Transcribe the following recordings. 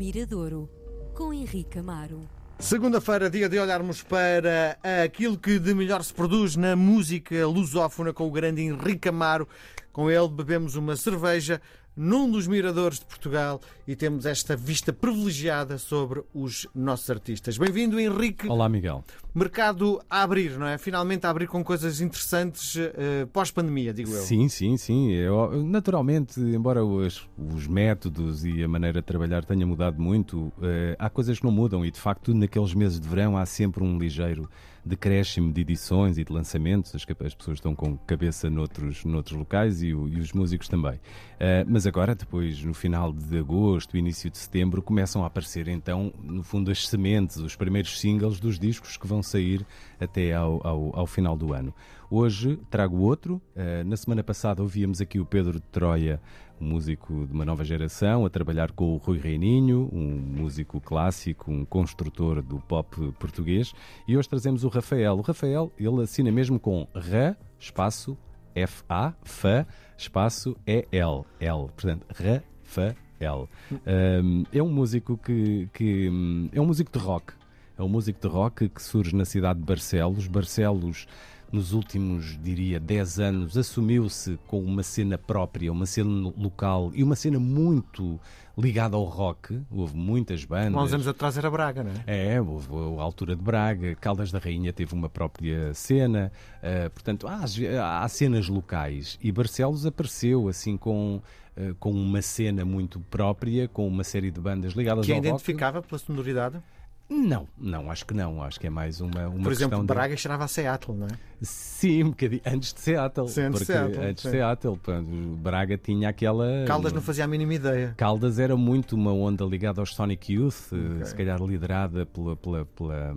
Miradouro, com Henrique Amaro. Segunda-feira, dia de olharmos para aquilo que de melhor se produz na música lusófona com o grande Henrique Amaro. Com ele bebemos uma cerveja num dos miradores de Portugal e temos esta vista privilegiada sobre os nossos artistas. Bem-vindo, Henrique. Olá, Miguel. Mercado a abrir, não é? Finalmente a abrir com coisas interessantes uh, pós-pandemia, digo eu. Sim, sim, sim. Eu, naturalmente, embora os, os, métodos e a maneira de trabalhar tenha mudado muito, uh, há coisas que não mudam e, de facto, naqueles meses de verão há sempre um ligeiro decréscimo de edições e de lançamentos, as, as pessoas estão com cabeça noutros, noutros locais e, e os músicos também. Uh, mas agora, depois, no final de agosto, início de setembro, começam a aparecer então, no fundo, as sementes, os primeiros singles dos discos que vão sair até ao, ao, ao final do ano. Hoje trago outro. Uh, na semana passada ouvíamos aqui o Pedro de Troia um músico de uma nova geração, a trabalhar com o Rui Reininho, um músico clássico, um construtor do pop português. E hoje trazemos o Rafael. O Rafael, ele assina mesmo com Ra, espaço, F-A, F, espaço, E-L, L. Portanto, Rafael. Um, é um músico que, que é um músico de rock. É um músico de rock que surge na cidade de Barcelos. Barcelos nos últimos, diria, 10 anos, assumiu-se com uma cena própria, uma cena local e uma cena muito ligada ao rock. Houve muitas bandas. Há uns anos atrás era Braga, não é? É, houve a altura de Braga, Caldas da Rainha teve uma própria cena. Uh, portanto, há, há cenas locais. E Barcelos apareceu assim com uh, com uma cena muito própria, com uma série de bandas ligadas que ao rock. Que identificava pela sonoridade? Não, não, acho que não. Acho que é mais uma, uma Por exemplo, Braga de... cheirava a Seattle, não é? Sim, um bocadinho. Antes de Seattle. Sim, antes de Seattle. Antes de Seattle. Braga tinha aquela. Caldas não fazia a mínima ideia. Caldas era muito uma onda ligada aos Sonic Youth, okay. se calhar liderada pela, pela, pela,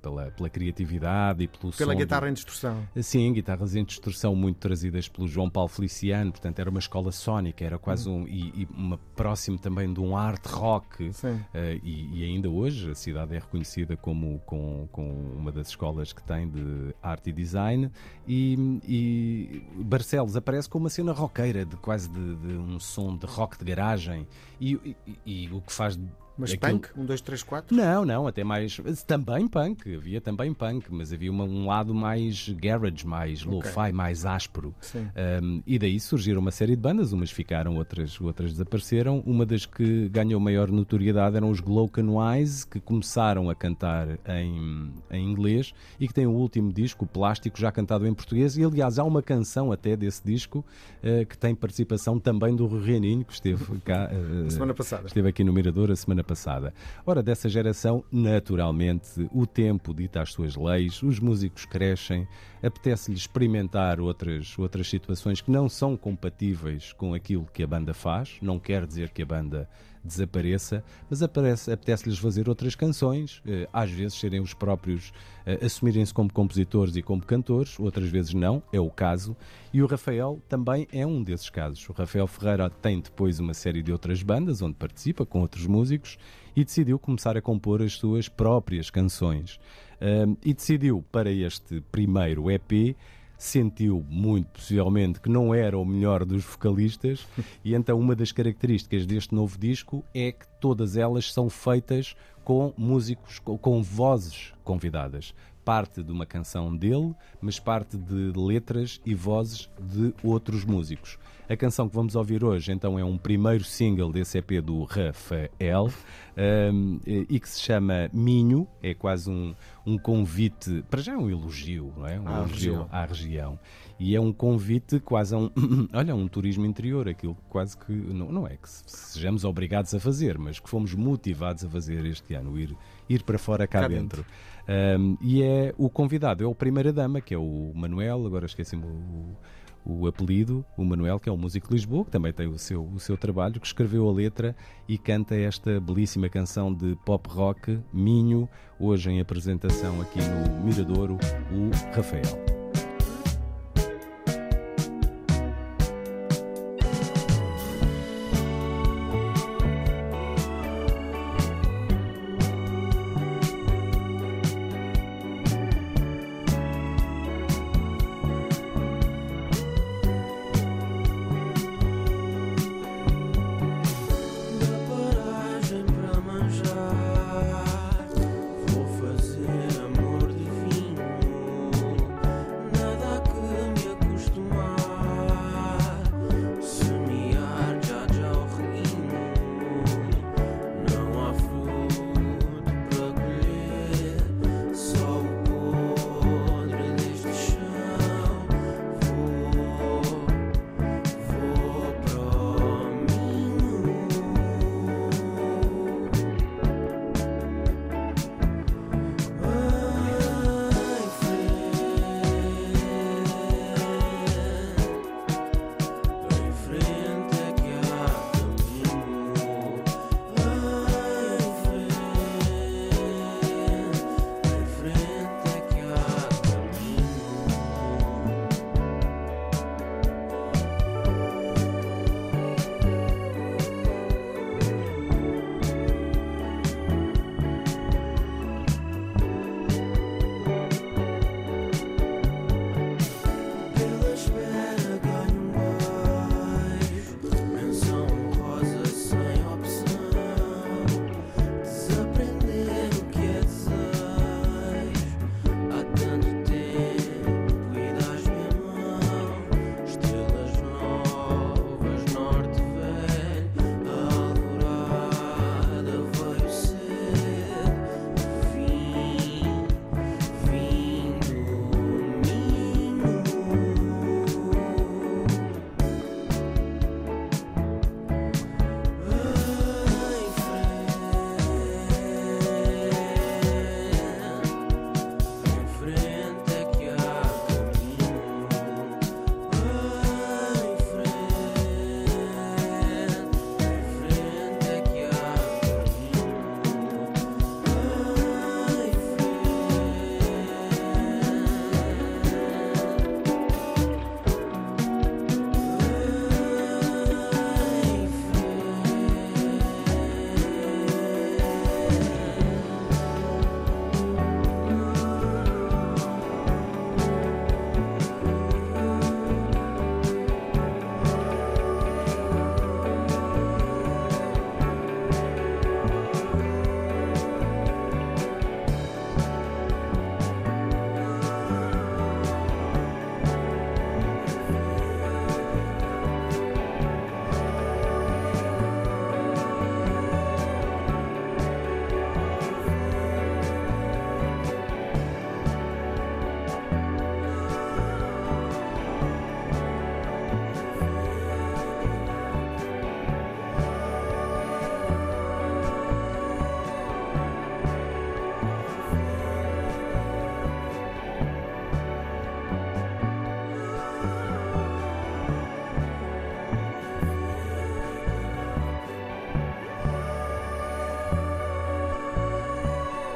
pela, pela criatividade e pelo Pela guitarra em distorção. Sim, guitarras em distorção muito trazidas pelo João Paulo Feliciano, portanto era uma escola sónica, era quase uhum. um. E, e uma próximo também de um art rock. Sim. Uh, e, e ainda hoje a cidade é reconhecida como com, com uma das escolas que tem de arte e design e, e Barcelos aparece com uma cena roqueira de quase de, de um som de rock de garagem e, e, e o que faz mas Aquilo... punk? Um, dois, três, quatro? Não, não, até mais. Também punk, havia também punk, mas havia uma, um lado mais garage, mais okay. lo-fi, mais áspero. Um, e daí surgiram uma série de bandas, umas ficaram, outras, outras desapareceram. Uma das que ganhou maior notoriedade eram os Gloken Eyes, que começaram a cantar em, em inglês e que tem o último disco, o Plástico, já cantado em português. E aliás, há uma canção até desse disco uh, que tem participação também do Reninho, que esteve cá. Uh, semana passada. Esteve aqui no Mirador a semana passada. Ora, dessa geração, naturalmente, o tempo dita as suas leis, os músicos crescem, apetece-lhes experimentar outras, outras situações que não são compatíveis com aquilo que a banda faz, não quer dizer que a banda desapareça, mas apetece-lhes fazer outras canções, eh, às vezes serem os próprios, eh, assumirem-se como compositores e como cantores, outras vezes não, é o caso, e o Rafael também é um desses casos. O Rafael Ferreira tem depois uma série de outras bandas onde participa com outros músicos e decidiu começar a compor as suas próprias canções. e decidiu para este primeiro EP sentiu muito possivelmente que não era o melhor dos vocalistas. E então uma das características deste novo disco é que todas elas são feitas com músicos com vozes convidadas parte de uma canção dele, mas parte de letras e vozes de outros músicos. A canção que vamos ouvir hoje, então, é um primeiro single desse EP do Rafael um, e que se chama Minho. É quase um, um convite, para já é um elogio, não é? Um à elogio região. à região. E é um convite quase a um, olha, um turismo interior, aquilo quase que, não, não é que sejamos obrigados a fazer, mas que fomos motivados a fazer este ano, ir, ir para fora cá, cá dentro. dentro. Um, e é o convidado, é o Primeira Dama, que é o Manuel, agora esqueci-me o o apelido, o Manuel, que é um músico de Lisboa, que também tem o seu, o seu trabalho, que escreveu a letra e canta esta belíssima canção de pop rock, Minho, hoje em apresentação aqui no Miradouro, o Rafael.